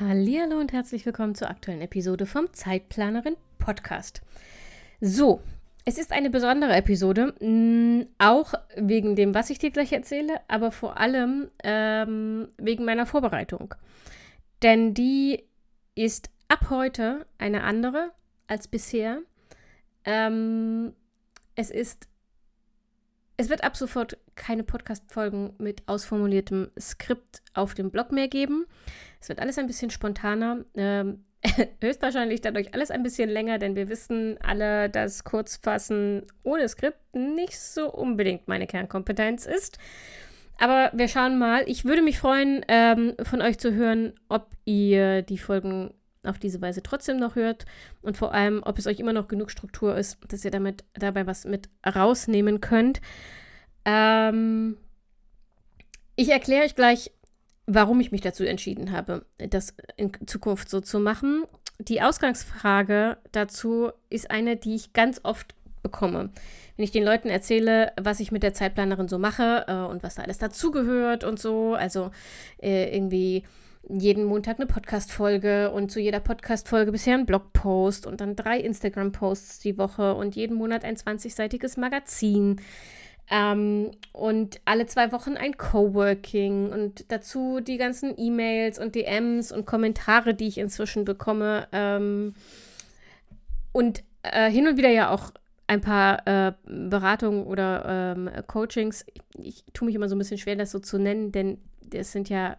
Hallo und herzlich willkommen zur aktuellen Episode vom Zeitplanerin Podcast. So, es ist eine besondere Episode, mh, auch wegen dem, was ich dir gleich erzähle, aber vor allem ähm, wegen meiner Vorbereitung. Denn die ist ab heute eine andere als bisher. Ähm, es ist es wird ab sofort keine Podcast-Folgen mit ausformuliertem Skript auf dem Blog mehr geben. Es wird alles ein bisschen spontaner. Ähm, höchstwahrscheinlich dadurch alles ein bisschen länger, denn wir wissen alle, dass Kurzfassen ohne Skript nicht so unbedingt meine Kernkompetenz ist. Aber wir schauen mal. Ich würde mich freuen, ähm, von euch zu hören, ob ihr die Folgen auf diese Weise trotzdem noch hört und vor allem, ob es euch immer noch genug Struktur ist, dass ihr damit dabei was mit rausnehmen könnt. Ähm, ich erkläre euch gleich, warum ich mich dazu entschieden habe, das in Zukunft so zu machen. Die Ausgangsfrage dazu ist eine, die ich ganz oft bekomme. Wenn ich den Leuten erzähle, was ich mit der Zeitplanerin so mache äh, und was da alles dazugehört und so, also äh, irgendwie jeden Montag eine Podcast-Folge und zu jeder Podcast-Folge bisher ein Blogpost und dann drei Instagram-Posts die Woche und jeden Monat ein 20-seitiges Magazin. Ähm, und alle zwei Wochen ein Coworking und dazu die ganzen E-Mails und DMs und Kommentare, die ich inzwischen bekomme. Ähm, und äh, hin und wieder ja auch ein paar äh, Beratungen oder ähm, Coachings. Ich, ich tue mich immer so ein bisschen schwer, das so zu nennen, denn das sind ja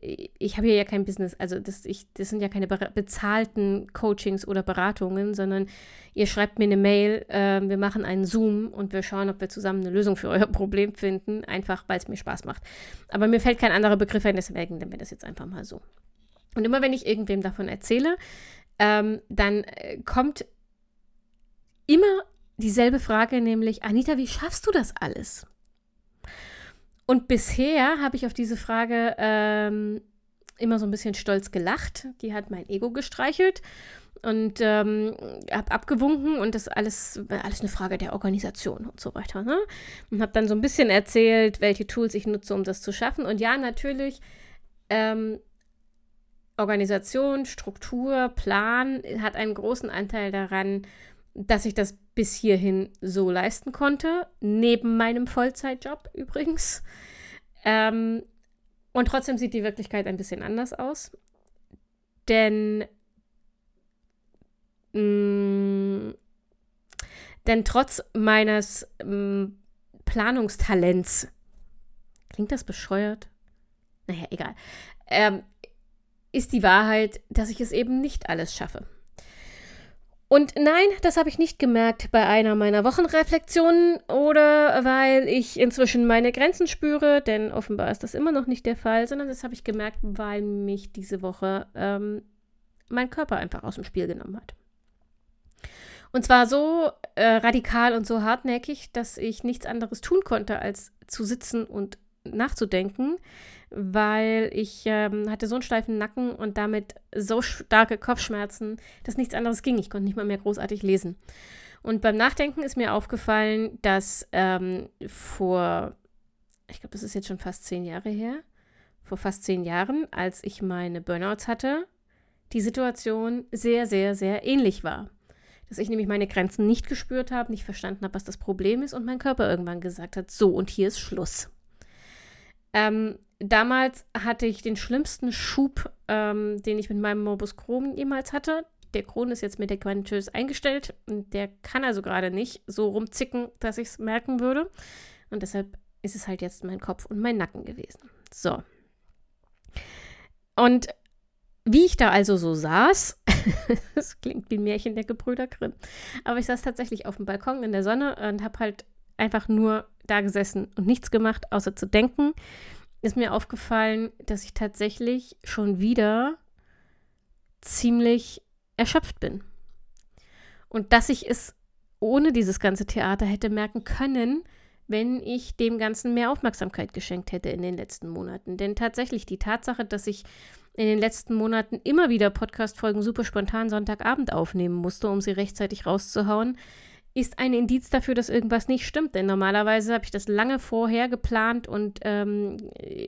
ich habe hier ja kein Business, also das, ich, das sind ja keine bezahlten Coachings oder Beratungen, sondern ihr schreibt mir eine Mail, äh, wir machen einen Zoom und wir schauen, ob wir zusammen eine Lösung für euer Problem finden, einfach weil es mir Spaß macht. Aber mir fällt kein anderer Begriff ein, deswegen nennen wir das jetzt einfach mal so. Und immer wenn ich irgendwem davon erzähle, ähm, dann äh, kommt immer dieselbe Frage, nämlich, Anita, wie schaffst du das alles? Und bisher habe ich auf diese Frage ähm, immer so ein bisschen stolz gelacht. Die hat mein Ego gestreichelt und ähm, habe abgewunken und das alles alles eine Frage der Organisation und so weiter. Ne? Und habe dann so ein bisschen erzählt, welche Tools ich nutze, um das zu schaffen. Und ja, natürlich ähm, Organisation, Struktur, Plan hat einen großen Anteil daran, dass ich das bis hierhin so leisten konnte, neben meinem Vollzeitjob übrigens. Ähm, und trotzdem sieht die Wirklichkeit ein bisschen anders aus. Denn, mh, mm, denn trotz meines mh, mm, Planungstalents, klingt das bescheuert? Naja, egal, ähm, ist die Wahrheit, dass ich es eben nicht alles schaffe. Und nein, das habe ich nicht gemerkt bei einer meiner Wochenreflexionen oder weil ich inzwischen meine Grenzen spüre, denn offenbar ist das immer noch nicht der Fall, sondern das habe ich gemerkt, weil mich diese Woche ähm, mein Körper einfach aus dem Spiel genommen hat. Und zwar so äh, radikal und so hartnäckig, dass ich nichts anderes tun konnte, als zu sitzen und nachzudenken, weil ich ähm, hatte so einen steifen Nacken und damit so starke Kopfschmerzen, dass nichts anderes ging. Ich konnte nicht mal mehr großartig lesen. Und beim Nachdenken ist mir aufgefallen, dass ähm, vor, ich glaube, das ist jetzt schon fast zehn Jahre her, vor fast zehn Jahren, als ich meine Burnouts hatte, die Situation sehr, sehr, sehr ähnlich war. Dass ich nämlich meine Grenzen nicht gespürt habe, nicht verstanden habe, was das Problem ist und mein Körper irgendwann gesagt hat, so und hier ist Schluss. Ähm, damals hatte ich den schlimmsten Schub, ähm, den ich mit meinem Morbus Crohn jemals hatte. Der Crohn ist jetzt medikamentös eingestellt und der kann also gerade nicht so rumzicken, dass ich es merken würde. Und deshalb ist es halt jetzt mein Kopf und mein Nacken gewesen. So. Und wie ich da also so saß, das klingt wie ein Märchen der Gebrüder Grimm, aber ich saß tatsächlich auf dem Balkon in der Sonne und habe halt einfach nur da gesessen und nichts gemacht, außer zu denken, ist mir aufgefallen, dass ich tatsächlich schon wieder ziemlich erschöpft bin. Und dass ich es ohne dieses ganze Theater hätte merken können, wenn ich dem Ganzen mehr Aufmerksamkeit geschenkt hätte in den letzten Monaten. Denn tatsächlich die Tatsache, dass ich in den letzten Monaten immer wieder Podcast-Folgen super spontan Sonntagabend aufnehmen musste, um sie rechtzeitig rauszuhauen, ist ein Indiz dafür, dass irgendwas nicht stimmt. Denn normalerweise habe ich das lange vorher geplant und ähm,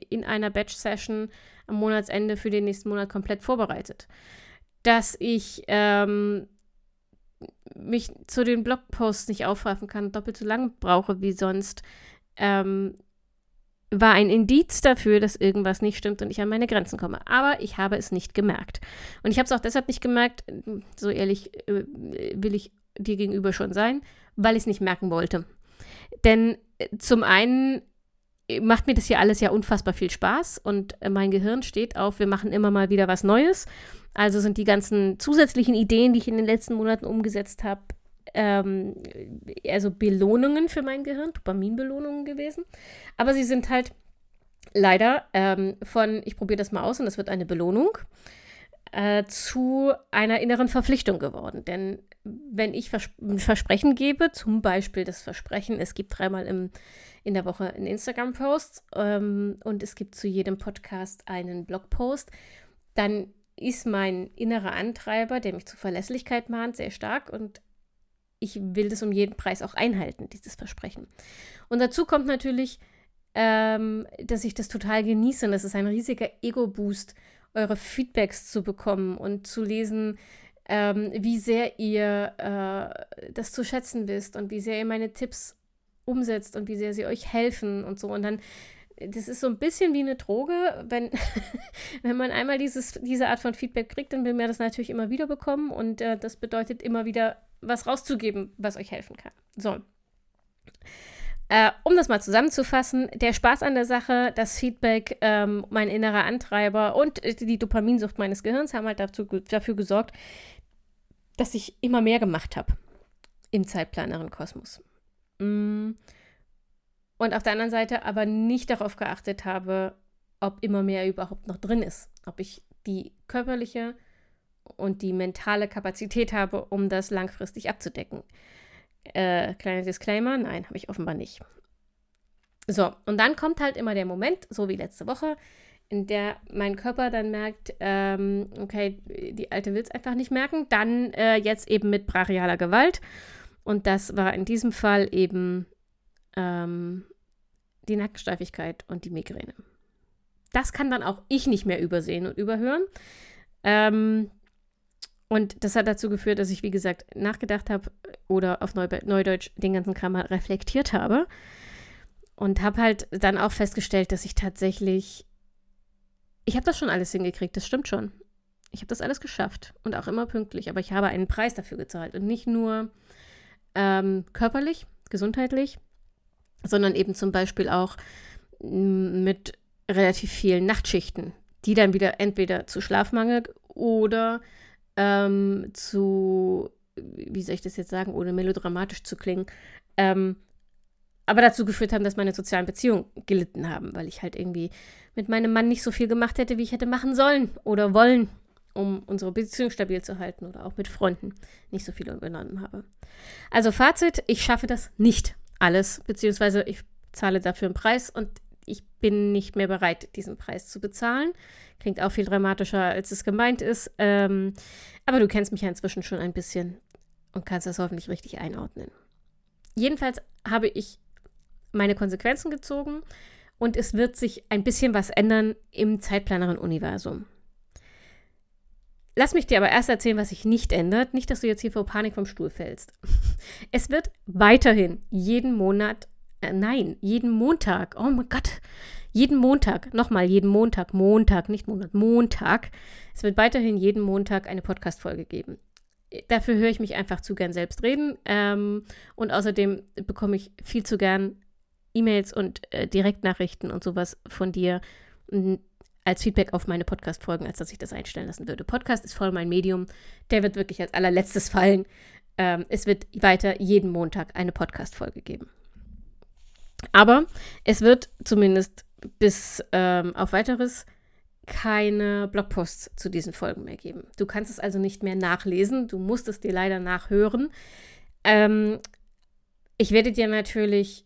in einer Batch-Session am Monatsende für den nächsten Monat komplett vorbereitet. Dass ich ähm, mich zu den Blogposts nicht aufraffen kann, doppelt so lang brauche wie sonst, ähm, war ein Indiz dafür, dass irgendwas nicht stimmt und ich an meine Grenzen komme. Aber ich habe es nicht gemerkt. Und ich habe es auch deshalb nicht gemerkt, so ehrlich äh, will ich dir gegenüber schon sein, weil ich es nicht merken wollte. Denn äh, zum einen macht mir das hier alles ja unfassbar viel Spaß und äh, mein Gehirn steht auf, wir machen immer mal wieder was Neues. Also sind die ganzen zusätzlichen Ideen, die ich in den letzten Monaten umgesetzt habe, ähm, also Belohnungen für mein Gehirn, Dopaminbelohnungen gewesen. Aber sie sind halt leider ähm, von, ich probiere das mal aus und das wird eine Belohnung, äh, zu einer inneren Verpflichtung geworden. Denn wenn ich Vers ein Versprechen gebe, zum Beispiel das Versprechen, es gibt dreimal im, in der Woche einen Instagram-Post ähm, und es gibt zu jedem Podcast einen Blogpost, dann ist mein innerer Antreiber, der mich zur Verlässlichkeit mahnt, sehr stark und ich will das um jeden Preis auch einhalten, dieses Versprechen. Und dazu kommt natürlich, ähm, dass ich das total genieße und das ist ein riesiger Ego-Boost, eure Feedbacks zu bekommen und zu lesen, ähm, wie sehr ihr äh, das zu schätzen wisst und wie sehr ihr meine Tipps umsetzt und wie sehr sie euch helfen und so. Und dann, das ist so ein bisschen wie eine Droge, wenn, wenn man einmal dieses, diese Art von Feedback kriegt, dann will man das natürlich immer wieder bekommen und äh, das bedeutet immer wieder was rauszugeben, was euch helfen kann. So. Äh, um das mal zusammenzufassen, der Spaß an der Sache, das Feedback, ähm, mein innerer Antreiber und äh, die Dopaminsucht meines Gehirns haben halt dazu, dafür gesorgt, dass ich immer mehr gemacht habe im zeitplaneren Kosmos. Mm. Und auf der anderen Seite aber nicht darauf geachtet habe, ob immer mehr überhaupt noch drin ist, ob ich die körperliche und die mentale Kapazität habe, um das langfristig abzudecken. Äh, kleiner Disclaimer, nein, habe ich offenbar nicht. So, und dann kommt halt immer der Moment, so wie letzte Woche, in der mein Körper dann merkt, ähm, okay, die Alte will es einfach nicht merken, dann äh, jetzt eben mit brachialer Gewalt. Und das war in diesem Fall eben ähm, die Nackensteifigkeit und die Migräne. Das kann dann auch ich nicht mehr übersehen und überhören. Ähm, und das hat dazu geführt, dass ich, wie gesagt, nachgedacht habe oder auf Neu Neudeutsch den ganzen Kram mal reflektiert habe. Und habe halt dann auch festgestellt, dass ich tatsächlich. Ich habe das schon alles hingekriegt, das stimmt schon. Ich habe das alles geschafft und auch immer pünktlich, aber ich habe einen Preis dafür gezahlt. Und nicht nur ähm, körperlich, gesundheitlich, sondern eben zum Beispiel auch mit relativ vielen Nachtschichten, die dann wieder entweder zu Schlafmangel oder ähm, zu, wie soll ich das jetzt sagen, ohne melodramatisch zu klingen, ähm, aber dazu geführt haben, dass meine sozialen Beziehungen gelitten haben, weil ich halt irgendwie mit meinem Mann nicht so viel gemacht hätte, wie ich hätte machen sollen oder wollen, um unsere Beziehung stabil zu halten oder auch mit Freunden nicht so viel unternommen habe. Also Fazit, ich schaffe das nicht alles, beziehungsweise ich zahle dafür einen Preis und ich bin nicht mehr bereit, diesen Preis zu bezahlen. Klingt auch viel dramatischer, als es gemeint ist. Ähm, aber du kennst mich ja inzwischen schon ein bisschen und kannst das hoffentlich richtig einordnen. Jedenfalls habe ich meine Konsequenzen gezogen und es wird sich ein bisschen was ändern im zeitplaneren Universum. Lass mich dir aber erst erzählen, was sich nicht ändert. Nicht, dass du jetzt hier vor Panik vom Stuhl fällst. Es wird weiterhin jeden Monat äh, nein, jeden Montag. Oh mein Gott. Jeden Montag, nochmal jeden Montag, Montag, nicht Monat, Montag. Es wird weiterhin jeden Montag eine Podcast-Folge geben. Dafür höre ich mich einfach zu gern selbst reden. Ähm, und außerdem bekomme ich viel zu gern E-Mails und äh, Direktnachrichten und sowas von dir als Feedback auf meine Podcast-Folgen, als dass ich das einstellen lassen würde. Podcast ist voll mein Medium. Der wird wirklich als allerletztes fallen. Ähm, es wird weiter jeden Montag eine Podcast-Folge geben. Aber es wird zumindest bis ähm, auf weiteres keine Blogposts zu diesen Folgen mehr geben. Du kannst es also nicht mehr nachlesen. Du musst es dir leider nachhören. Ähm, ich werde dir natürlich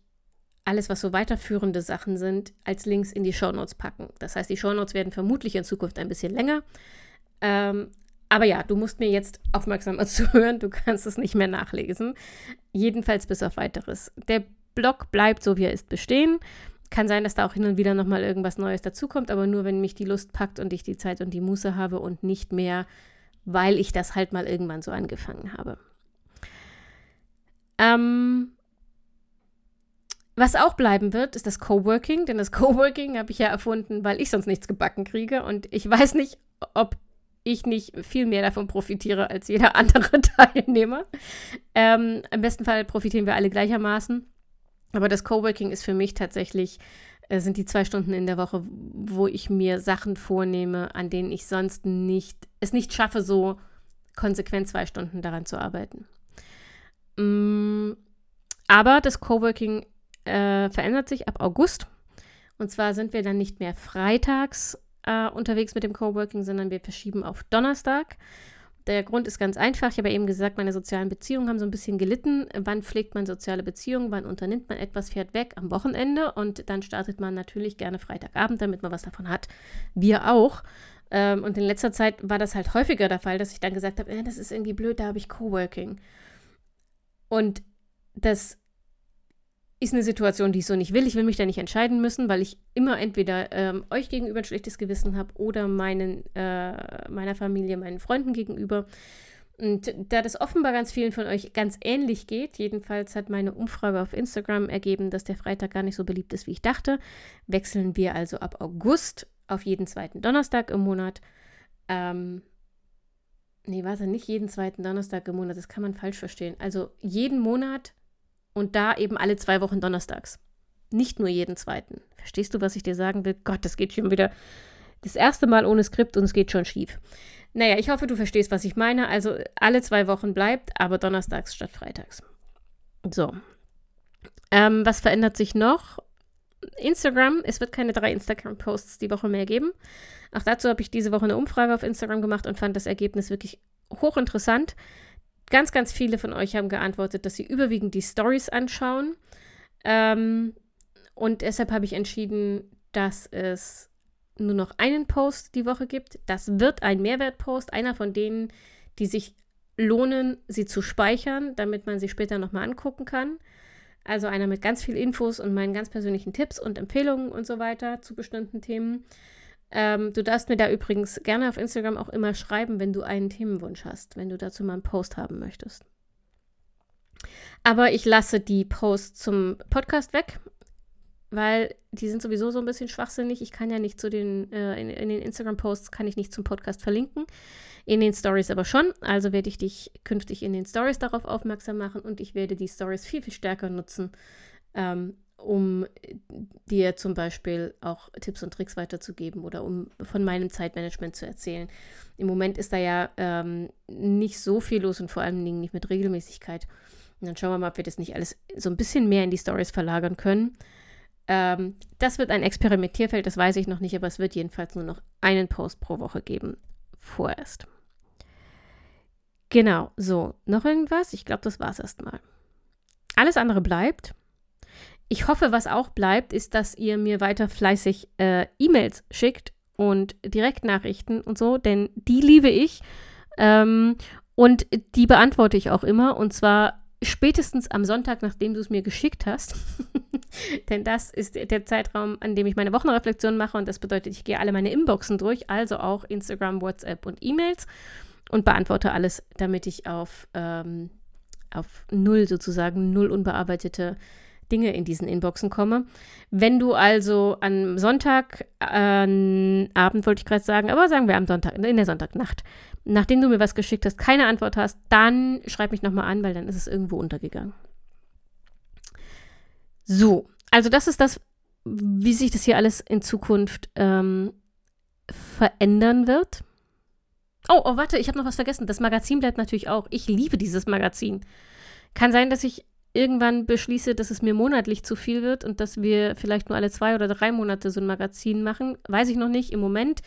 alles, was so weiterführende Sachen sind, als Links in die Shownotes packen. Das heißt, die Shownotes werden vermutlich in Zukunft ein bisschen länger. Ähm, aber ja, du musst mir jetzt aufmerksamer zuhören. Du kannst es nicht mehr nachlesen. Jedenfalls bis auf weiteres. Der Blog bleibt so, wie er ist, bestehen. Kann sein, dass da auch hin und wieder nochmal irgendwas Neues dazukommt, aber nur, wenn mich die Lust packt und ich die Zeit und die Muße habe und nicht mehr, weil ich das halt mal irgendwann so angefangen habe. Ähm, was auch bleiben wird, ist das Coworking, denn das Coworking habe ich ja erfunden, weil ich sonst nichts gebacken kriege und ich weiß nicht, ob ich nicht viel mehr davon profitiere als jeder andere Teilnehmer. Ähm, Im besten Fall profitieren wir alle gleichermaßen. Aber das Coworking ist für mich tatsächlich, äh, sind die zwei Stunden in der Woche, wo ich mir Sachen vornehme, an denen ich sonst nicht, es nicht schaffe, so konsequent zwei Stunden daran zu arbeiten. Mm, aber das Coworking äh, verändert sich ab August. Und zwar sind wir dann nicht mehr freitags äh, unterwegs mit dem Coworking, sondern wir verschieben auf Donnerstag. Der Grund ist ganz einfach. Ich habe ja eben gesagt, meine sozialen Beziehungen haben so ein bisschen gelitten. Wann pflegt man soziale Beziehungen? Wann unternimmt man etwas, fährt weg am Wochenende und dann startet man natürlich gerne Freitagabend, damit man was davon hat. Wir auch. Ähm, und in letzter Zeit war das halt häufiger der Fall, dass ich dann gesagt habe, äh, das ist irgendwie blöd, da habe ich Coworking. Und das ist eine Situation, die ich so nicht will. Ich will mich da nicht entscheiden müssen, weil ich immer entweder ähm, euch gegenüber ein schlechtes Gewissen habe oder meinen, äh, meiner Familie, meinen Freunden gegenüber. Und da das offenbar ganz vielen von euch ganz ähnlich geht, jedenfalls hat meine Umfrage auf Instagram ergeben, dass der Freitag gar nicht so beliebt ist, wie ich dachte, wechseln wir also ab August auf jeden zweiten Donnerstag im Monat. Ähm, nee, warte, nicht jeden zweiten Donnerstag im Monat, das kann man falsch verstehen. Also jeden Monat und da eben alle zwei Wochen donnerstags. Nicht nur jeden zweiten. Verstehst du, was ich dir sagen will? Gott, das geht schon wieder das erste Mal ohne Skript und es geht schon schief. Naja, ich hoffe, du verstehst, was ich meine. Also alle zwei Wochen bleibt, aber donnerstags statt freitags. So. Ähm, was verändert sich noch? Instagram. Es wird keine drei Instagram-Posts die Woche mehr geben. Auch dazu habe ich diese Woche eine Umfrage auf Instagram gemacht und fand das Ergebnis wirklich hochinteressant. Ganz, ganz viele von euch haben geantwortet, dass sie überwiegend die Stories anschauen. Ähm, und deshalb habe ich entschieden, dass es nur noch einen Post die Woche gibt. Das wird ein Mehrwertpost, einer von denen, die sich lohnen, sie zu speichern, damit man sie später nochmal angucken kann. Also einer mit ganz viel Infos und meinen ganz persönlichen Tipps und Empfehlungen und so weiter zu bestimmten Themen. Ähm, du darfst mir da übrigens gerne auf Instagram auch immer schreiben, wenn du einen Themenwunsch hast, wenn du dazu mal einen Post haben möchtest. Aber ich lasse die Posts zum Podcast weg, weil die sind sowieso so ein bisschen schwachsinnig. Ich kann ja nicht zu den, äh, in, in, den Instagram-Posts kann ich nicht zum Podcast verlinken. In den Stories aber schon. Also werde ich dich künftig in den Stories darauf aufmerksam machen und ich werde die Stories viel, viel stärker nutzen, ähm, um dir zum Beispiel auch Tipps und Tricks weiterzugeben oder um von meinem Zeitmanagement zu erzählen. Im Moment ist da ja ähm, nicht so viel los und vor allen Dingen nicht mit Regelmäßigkeit. Und dann schauen wir mal, ob wir das nicht alles so ein bisschen mehr in die Stories verlagern können. Ähm, das wird ein Experimentierfeld, das weiß ich noch nicht, aber es wird jedenfalls nur noch einen Post pro Woche geben. Vorerst. Genau, so. Noch irgendwas? Ich glaube, das war es erstmal. Alles andere bleibt. Ich hoffe, was auch bleibt, ist, dass ihr mir weiter fleißig äh, E-Mails schickt und Direktnachrichten und so, denn die liebe ich. Ähm, und die beantworte ich auch immer. Und zwar spätestens am Sonntag, nachdem du es mir geschickt hast. denn das ist der Zeitraum, an dem ich meine Wochenreflexion mache. Und das bedeutet, ich gehe alle meine Inboxen durch, also auch Instagram, WhatsApp und E-Mails und beantworte alles, damit ich auf, ähm, auf null sozusagen, null unbearbeitete Dinge in diesen Inboxen komme. Wenn du also am Sonntag, äh, Abend wollte ich gerade sagen, aber sagen wir am Sonntag, in der Sonntagnacht, nachdem du mir was geschickt hast, keine Antwort hast, dann schreib mich nochmal an, weil dann ist es irgendwo untergegangen. So, also das ist das, wie sich das hier alles in Zukunft ähm, verändern wird. Oh, oh, warte, ich habe noch was vergessen. Das Magazin bleibt natürlich auch. Ich liebe dieses Magazin. Kann sein, dass ich irgendwann beschließe, dass es mir monatlich zu viel wird und dass wir vielleicht nur alle zwei oder drei Monate so ein Magazin machen, weiß ich noch nicht. Im Moment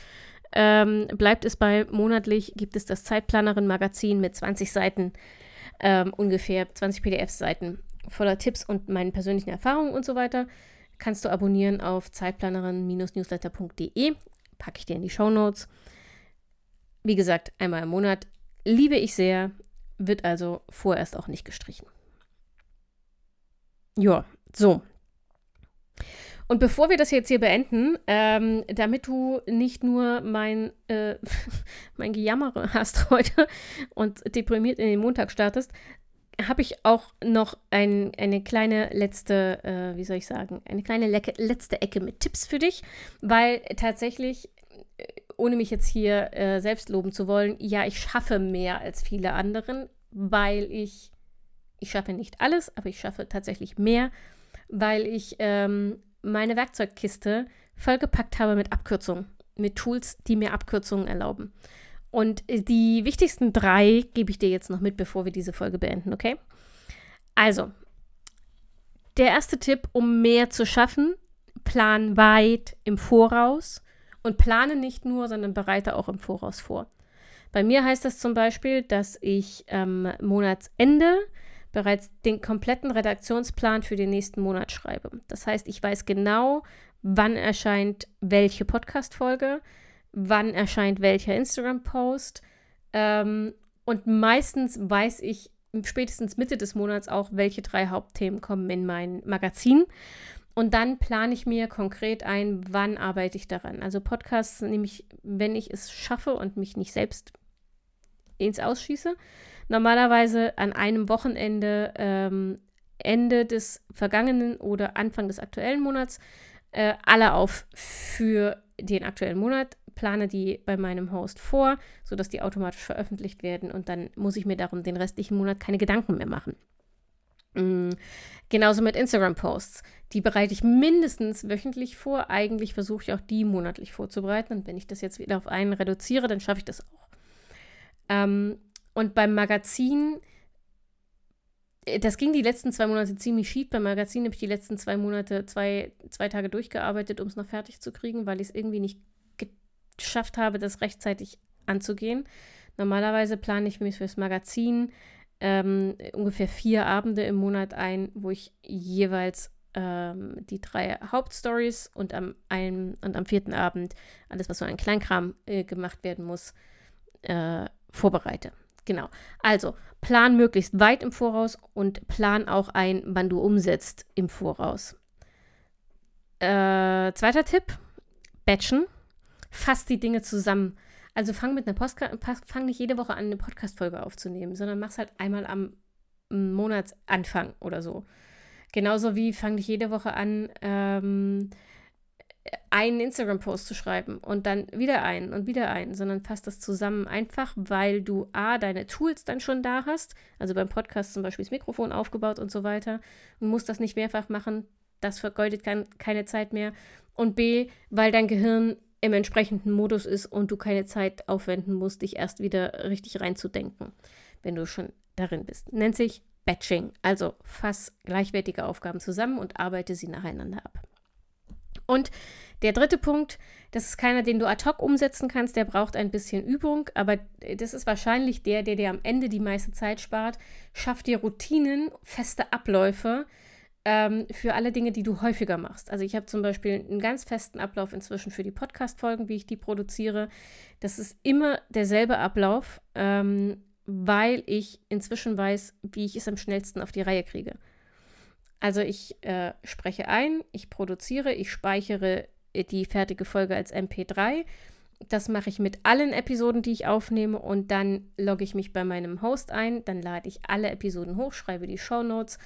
ähm, bleibt es bei monatlich, gibt es das Zeitplanerin-Magazin mit 20 Seiten, ähm, ungefähr 20 PDF-Seiten voller Tipps und meinen persönlichen Erfahrungen und so weiter. Kannst du abonnieren auf zeitplanerin-newsletter.de. Packe ich dir in die Show Notes. Wie gesagt, einmal im Monat. Liebe ich sehr, wird also vorerst auch nicht gestrichen. Ja, so. Und bevor wir das jetzt hier beenden, ähm, damit du nicht nur mein, äh, mein Gejammer hast heute und deprimiert in den Montag startest, habe ich auch noch ein, eine kleine letzte, äh, wie soll ich sagen, eine kleine letzte Ecke mit Tipps für dich, weil tatsächlich, äh, ohne mich jetzt hier äh, selbst loben zu wollen, ja, ich schaffe mehr als viele anderen, weil ich ich schaffe nicht alles, aber ich schaffe tatsächlich mehr, weil ich ähm, meine Werkzeugkiste vollgepackt habe mit Abkürzungen, mit Tools, die mir Abkürzungen erlauben. Und die wichtigsten drei gebe ich dir jetzt noch mit, bevor wir diese Folge beenden, okay? Also, der erste Tipp, um mehr zu schaffen, plan weit im Voraus und plane nicht nur, sondern bereite auch im Voraus vor. Bei mir heißt das zum Beispiel, dass ich ähm, Monatsende bereits den kompletten Redaktionsplan für den nächsten Monat schreibe. Das heißt, ich weiß genau, wann erscheint welche Podcast-Folge, wann erscheint welcher Instagram-Post. Ähm, und meistens weiß ich spätestens Mitte des Monats auch, welche drei Hauptthemen kommen in mein Magazin. Und dann plane ich mir konkret ein, wann arbeite ich daran. Also Podcasts nehme ich, wenn ich es schaffe und mich nicht selbst ins Ausschieße, normalerweise an einem Wochenende ähm, Ende des vergangenen oder Anfang des aktuellen Monats äh, alle auf für den aktuellen Monat, plane die bei meinem Host vor, sodass die automatisch veröffentlicht werden und dann muss ich mir darum den restlichen Monat keine Gedanken mehr machen. Mhm. Genauso mit Instagram-Posts. Die bereite ich mindestens wöchentlich vor. Eigentlich versuche ich auch die monatlich vorzubereiten. Und wenn ich das jetzt wieder auf einen reduziere, dann schaffe ich das auch. Ähm, und beim Magazin, äh, das ging die letzten zwei Monate ziemlich schief. Beim Magazin habe ich die letzten zwei Monate zwei, zwei Tage durchgearbeitet, um es noch fertig zu kriegen, weil ich es irgendwie nicht geschafft habe, das rechtzeitig anzugehen. Normalerweise plane ich mir fürs Magazin ähm, ungefähr vier Abende im Monat ein, wo ich jeweils ähm, die drei Hauptstories und am, einen, und am vierten Abend alles, was so ein Kleinkram äh, gemacht werden muss, äh, vorbereite. Genau. Also, plan möglichst weit im Voraus und plan auch ein, wann du umsetzt im Voraus. Äh, zweiter Tipp: Batchen. Fass die Dinge zusammen. Also fang mit einer Postka fang nicht jede Woche an, eine Podcast-Folge aufzunehmen, sondern mach's halt einmal am Monatsanfang oder so. Genauso wie fang nicht jede Woche an, ähm, einen Instagram-Post zu schreiben und dann wieder einen und wieder einen, sondern fasst das zusammen einfach, weil du A, deine Tools dann schon da hast, also beim Podcast zum Beispiel das Mikrofon aufgebaut und so weiter und musst das nicht mehrfach machen, das vergeudet kein, keine Zeit mehr und B, weil dein Gehirn im entsprechenden Modus ist und du keine Zeit aufwenden musst, dich erst wieder richtig reinzudenken, wenn du schon darin bist. Nennt sich Batching, also fass gleichwertige Aufgaben zusammen und arbeite sie nacheinander ab. Und der dritte Punkt, das ist keiner, den du ad hoc umsetzen kannst, der braucht ein bisschen Übung, aber das ist wahrscheinlich der, der dir am Ende die meiste Zeit spart. Schaff dir Routinen, feste Abläufe ähm, für alle Dinge, die du häufiger machst. Also ich habe zum Beispiel einen ganz festen Ablauf inzwischen für die Podcast-Folgen, wie ich die produziere. Das ist immer derselbe Ablauf, ähm, weil ich inzwischen weiß, wie ich es am schnellsten auf die Reihe kriege. Also ich äh, spreche ein, ich produziere, ich speichere die fertige Folge als MP3. Das mache ich mit allen Episoden, die ich aufnehme und dann logge ich mich bei meinem Host ein, dann lade ich alle Episoden hoch, schreibe die Show Notes,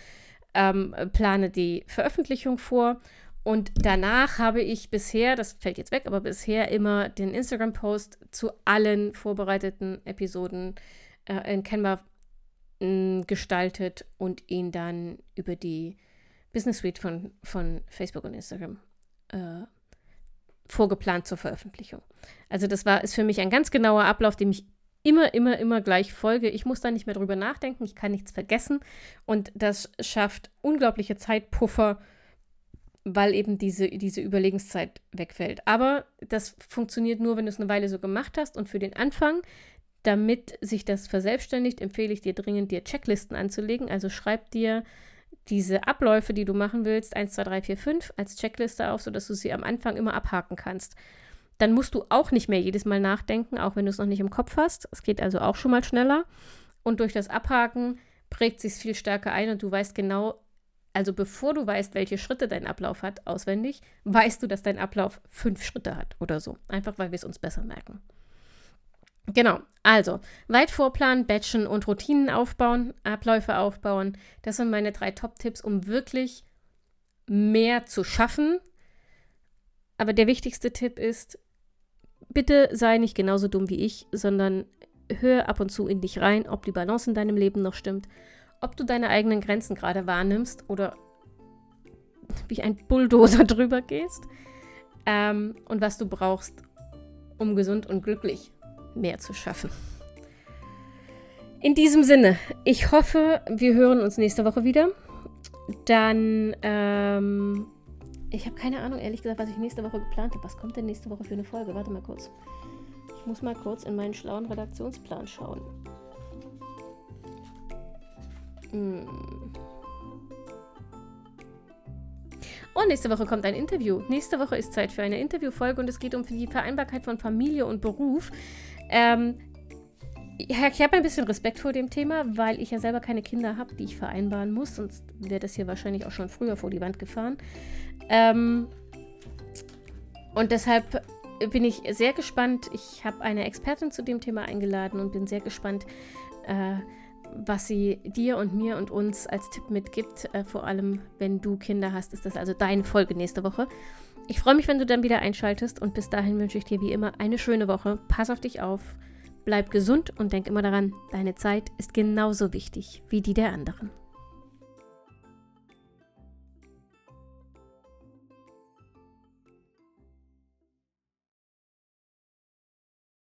ähm, plane die Veröffentlichung vor und danach habe ich bisher, das fällt jetzt weg, aber bisher immer den Instagram-Post zu allen vorbereiteten Episoden äh, in Canva gestaltet und ihn dann über die Business Suite von, von Facebook und Instagram äh, vorgeplant zur Veröffentlichung. Also das war ist für mich ein ganz genauer Ablauf, dem ich immer, immer, immer gleich folge. Ich muss da nicht mehr drüber nachdenken, ich kann nichts vergessen und das schafft unglaubliche Zeitpuffer, weil eben diese, diese Überlegenszeit wegfällt. Aber das funktioniert nur, wenn du es eine Weile so gemacht hast und für den Anfang damit sich das verselbstständigt, empfehle ich dir dringend, dir Checklisten anzulegen. Also schreib dir diese Abläufe, die du machen willst, 1, 2, 3, 4, 5 als Checkliste auf, sodass du sie am Anfang immer abhaken kannst. Dann musst du auch nicht mehr jedes Mal nachdenken, auch wenn du es noch nicht im Kopf hast. Es geht also auch schon mal schneller. Und durch das Abhaken prägt sich viel stärker ein und du weißt genau, also bevor du weißt, welche Schritte dein Ablauf hat, auswendig, weißt du, dass dein Ablauf fünf Schritte hat oder so. Einfach weil wir es uns besser merken. Genau, also weit vorplanen, batchen und Routinen aufbauen, Abläufe aufbauen. Das sind meine drei Top-Tipps, um wirklich mehr zu schaffen. Aber der wichtigste Tipp ist, bitte sei nicht genauso dumm wie ich, sondern hör ab und zu in dich rein, ob die Balance in deinem Leben noch stimmt, ob du deine eigenen Grenzen gerade wahrnimmst oder wie ein Bulldozer drüber gehst ähm, und was du brauchst, um gesund und glücklich mehr zu schaffen. In diesem Sinne, ich hoffe, wir hören uns nächste Woche wieder. Dann, ähm, ich habe keine Ahnung, ehrlich gesagt, was ich nächste Woche geplant habe. Was kommt denn nächste Woche für eine Folge? Warte mal kurz. Ich muss mal kurz in meinen schlauen Redaktionsplan schauen. Hm. Oh, nächste Woche kommt ein Interview. Nächste Woche ist Zeit für eine Interviewfolge und es geht um die Vereinbarkeit von Familie und Beruf. Ähm, ich habe ein bisschen Respekt vor dem Thema, weil ich ja selber keine Kinder habe, die ich vereinbaren muss. Sonst wäre das hier wahrscheinlich auch schon früher vor die Wand gefahren. Ähm, und deshalb bin ich sehr gespannt. Ich habe eine Expertin zu dem Thema eingeladen und bin sehr gespannt, äh, was sie dir und mir und uns als Tipp mitgibt. Äh, vor allem, wenn du Kinder hast, ist das also deine Folge nächste Woche. Ich freue mich, wenn du dann wieder einschaltest und bis dahin wünsche ich dir wie immer eine schöne Woche. Pass auf dich auf, bleib gesund und denk immer daran, deine Zeit ist genauso wichtig wie die der anderen.